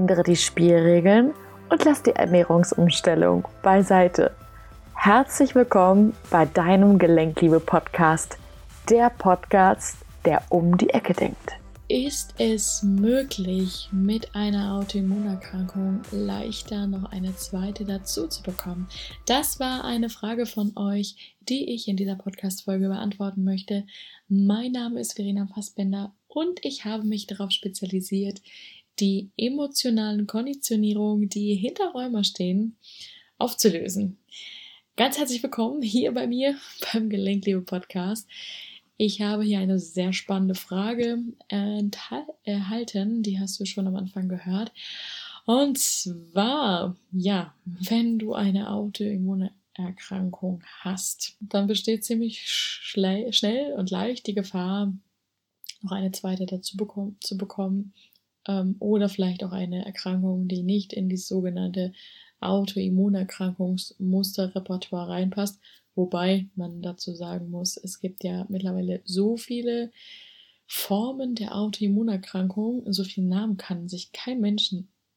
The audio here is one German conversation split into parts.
ändere die Spielregeln und lass die Ernährungsumstellung beiseite. Herzlich willkommen bei deinem Gelenkliebe-Podcast, der Podcast, der um die Ecke denkt. Ist es möglich, mit einer Autoimmunerkrankung leichter noch eine zweite dazu zu bekommen? Das war eine Frage von euch, die ich in dieser Podcast-Folge beantworten möchte. Mein Name ist Verena Fassbender und ich habe mich darauf spezialisiert, die emotionalen Konditionierungen, die hinter Rheuma stehen, aufzulösen. Ganz herzlich willkommen hier bei mir beim Gelenkliebe Podcast. Ich habe hier eine sehr spannende Frage erhalten, die hast du schon am Anfang gehört. Und zwar, ja, wenn du eine Autoimmunerkrankung hast, dann besteht ziemlich schnell und leicht die Gefahr, noch eine zweite dazu bekommen, zu bekommen ähm, oder vielleicht auch eine Erkrankung, die nicht in die sogenannte Autoimmunerkrankungsmusterrepertoire reinpasst, Wobei man dazu sagen muss, es gibt ja mittlerweile so viele Formen der Autoimmunerkrankung, so viele Namen kann sich kein Mensch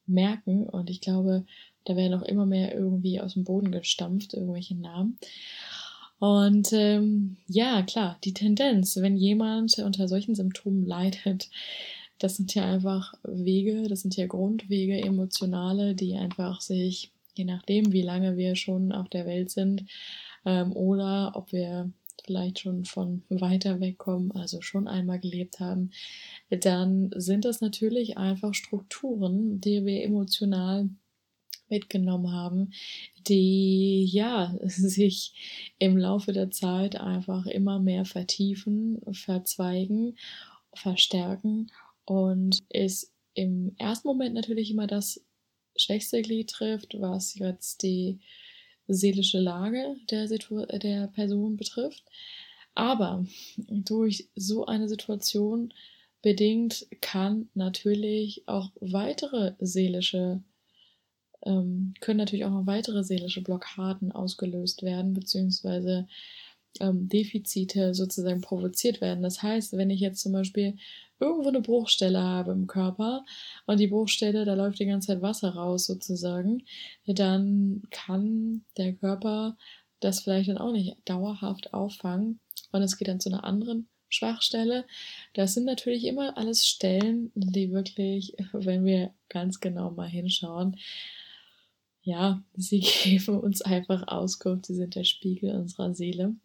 merken und ich glaube, da werden auch immer mehr irgendwie aus dem Boden gestampft, irgendwelche Namen. Und ähm, ja, klar, die Tendenz, wenn jemand unter solchen Symptomen leidet, das sind ja einfach Wege, das sind ja Grundwege, emotionale, die einfach sich, je nachdem, wie lange wir schon auf der Welt sind, ähm, oder ob wir vielleicht schon von weiter weg kommen, also schon einmal gelebt haben, dann sind das natürlich einfach Strukturen, die wir emotional mitgenommen haben, die ja sich im Laufe der Zeit einfach immer mehr vertiefen, verzweigen, verstärken und es im ersten Moment natürlich immer das schwächste Glied trifft, was jetzt die seelische Lage der, Situ der Person betrifft. Aber durch so eine Situation bedingt kann natürlich auch weitere seelische, ähm, können natürlich auch noch weitere seelische Blockaden ausgelöst werden, beziehungsweise ähm, Defizite sozusagen provoziert werden. Das heißt, wenn ich jetzt zum Beispiel irgendwo eine Bruchstelle habe im Körper und die Bruchstelle, da läuft die ganze Zeit Wasser raus sozusagen, dann kann der Körper das vielleicht dann auch nicht dauerhaft auffangen und es geht dann zu einer anderen Schwachstelle. Das sind natürlich immer alles Stellen, die wirklich, wenn wir ganz genau mal hinschauen, ja, sie geben uns einfach Auskunft, sie sind der Spiegel unserer Seele.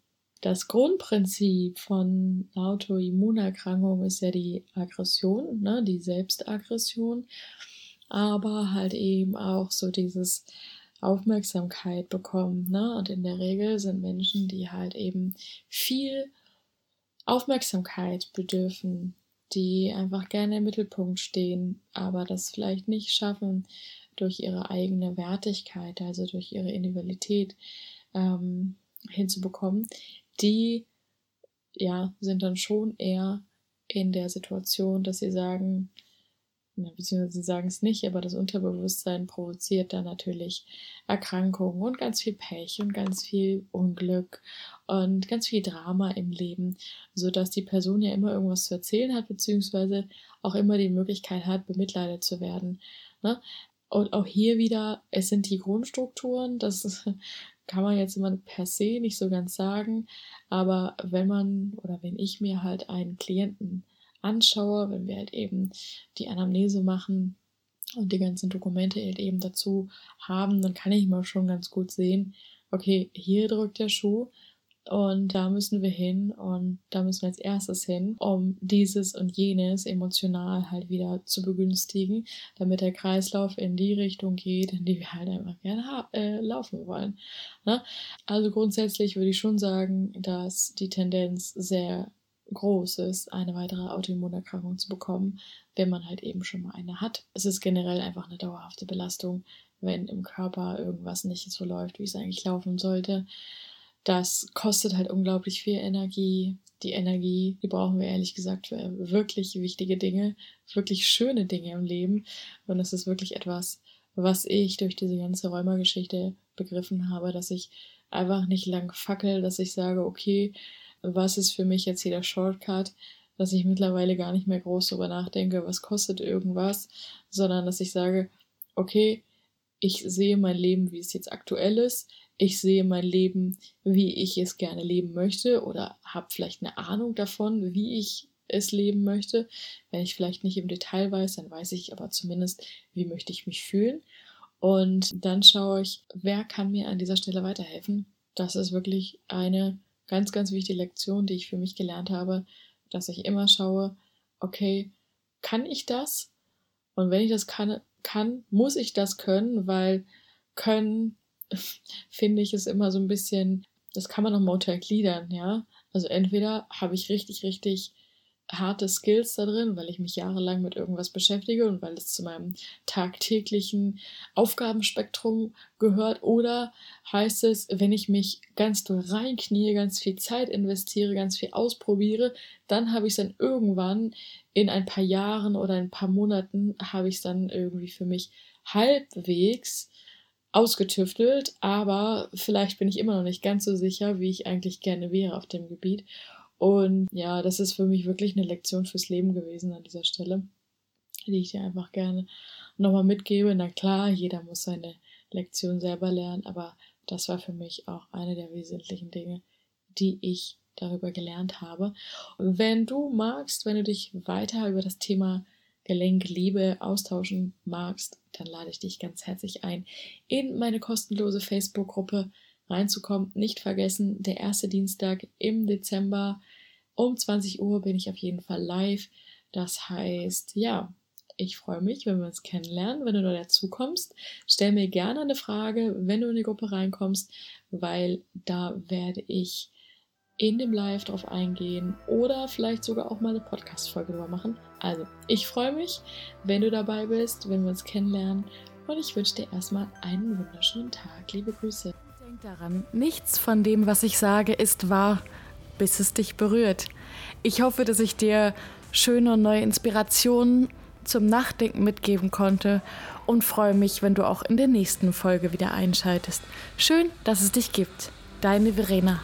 Das Grundprinzip von Autoimmunerkrankungen ist ja die Aggression, ne, die Selbstaggression, aber halt eben auch so dieses Aufmerksamkeit bekommen. Ne? Und in der Regel sind Menschen, die halt eben viel Aufmerksamkeit bedürfen, die einfach gerne im Mittelpunkt stehen, aber das vielleicht nicht schaffen durch ihre eigene Wertigkeit, also durch ihre Individualität ähm, hinzubekommen, die ja sind dann schon eher in der Situation, dass sie sagen, beziehungsweise sie sagen es nicht, aber das Unterbewusstsein provoziert dann natürlich Erkrankungen und ganz viel Pech und ganz viel Unglück und ganz viel Drama im Leben, so dass die Person ja immer irgendwas zu erzählen hat, beziehungsweise auch immer die Möglichkeit hat, bemitleidet zu werden. Ne? Und auch hier wieder, es sind die Grundstrukturen, das kann man jetzt immer per se nicht so ganz sagen, aber wenn man oder wenn ich mir halt einen Klienten anschaue, wenn wir halt eben die Anamnese machen und die ganzen Dokumente halt eben dazu haben, dann kann ich mal schon ganz gut sehen, okay, hier drückt der Schuh, und da müssen wir hin und da müssen wir als erstes hin, um dieses und jenes emotional halt wieder zu begünstigen, damit der Kreislauf in die Richtung geht, in die wir halt einfach gerne äh, laufen wollen. Ne? Also grundsätzlich würde ich schon sagen, dass die Tendenz sehr groß ist, eine weitere Autoimmunerkrankung zu bekommen, wenn man halt eben schon mal eine hat. Es ist generell einfach eine dauerhafte Belastung, wenn im Körper irgendwas nicht so läuft, wie es eigentlich laufen sollte. Das kostet halt unglaublich viel Energie. Die Energie, die brauchen wir ehrlich gesagt für wirklich wichtige Dinge, wirklich schöne Dinge im Leben. Und das ist wirklich etwas, was ich durch diese ganze Rheuma-Geschichte begriffen habe, dass ich einfach nicht lang fackel, dass ich sage, okay, was ist für mich jetzt hier der Shortcut, dass ich mittlerweile gar nicht mehr groß darüber nachdenke, was kostet irgendwas, sondern dass ich sage, okay, ich sehe mein Leben, wie es jetzt aktuell ist. Ich sehe mein Leben, wie ich es gerne leben möchte oder habe vielleicht eine Ahnung davon, wie ich es leben möchte. Wenn ich vielleicht nicht im Detail weiß, dann weiß ich aber zumindest, wie möchte ich mich fühlen. Und dann schaue ich, wer kann mir an dieser Stelle weiterhelfen. Das ist wirklich eine ganz, ganz wichtige Lektion, die ich für mich gelernt habe, dass ich immer schaue, okay, kann ich das? Und wenn ich das kann, kann, muss ich das können, weil können, finde ich, ist immer so ein bisschen, das kann man noch mal untergliedern, ja. Also entweder habe ich richtig, richtig harte Skills da drin, weil ich mich jahrelang mit irgendwas beschäftige und weil es zu meinem tagtäglichen Aufgabenspektrum gehört. Oder heißt es, wenn ich mich ganz doll reinknie, ganz viel Zeit investiere, ganz viel ausprobiere, dann habe ich es dann irgendwann in ein paar Jahren oder ein paar Monaten habe ich es dann irgendwie für mich halbwegs ausgetüftelt, aber vielleicht bin ich immer noch nicht ganz so sicher, wie ich eigentlich gerne wäre auf dem Gebiet. Und ja, das ist für mich wirklich eine Lektion fürs Leben gewesen an dieser Stelle, die ich dir einfach gerne nochmal mitgebe. Na klar, jeder muss seine Lektion selber lernen, aber das war für mich auch eine der wesentlichen Dinge, die ich darüber gelernt habe. wenn du magst, wenn du dich weiter über das Thema Gelenkliebe austauschen magst, dann lade ich dich ganz herzlich ein, in meine kostenlose Facebook-Gruppe reinzukommen. Nicht vergessen, der erste Dienstag im Dezember um 20 Uhr bin ich auf jeden Fall live. Das heißt, ja, ich freue mich, wenn wir uns kennenlernen, wenn du da dazu kommst. Stell mir gerne eine Frage, wenn du in die Gruppe reinkommst, weil da werde ich in dem Live drauf eingehen oder vielleicht sogar auch mal eine Podcast-Folge drüber machen. Also, ich freue mich, wenn du dabei bist, wenn wir uns kennenlernen und ich wünsche dir erstmal einen wunderschönen Tag. Liebe Grüße. Denk daran, nichts von dem, was ich sage, ist wahr bis es dich berührt. Ich hoffe, dass ich dir schöne und neue Inspirationen zum Nachdenken mitgeben konnte und freue mich, wenn du auch in der nächsten Folge wieder einschaltest. Schön, dass es dich gibt. Deine Verena.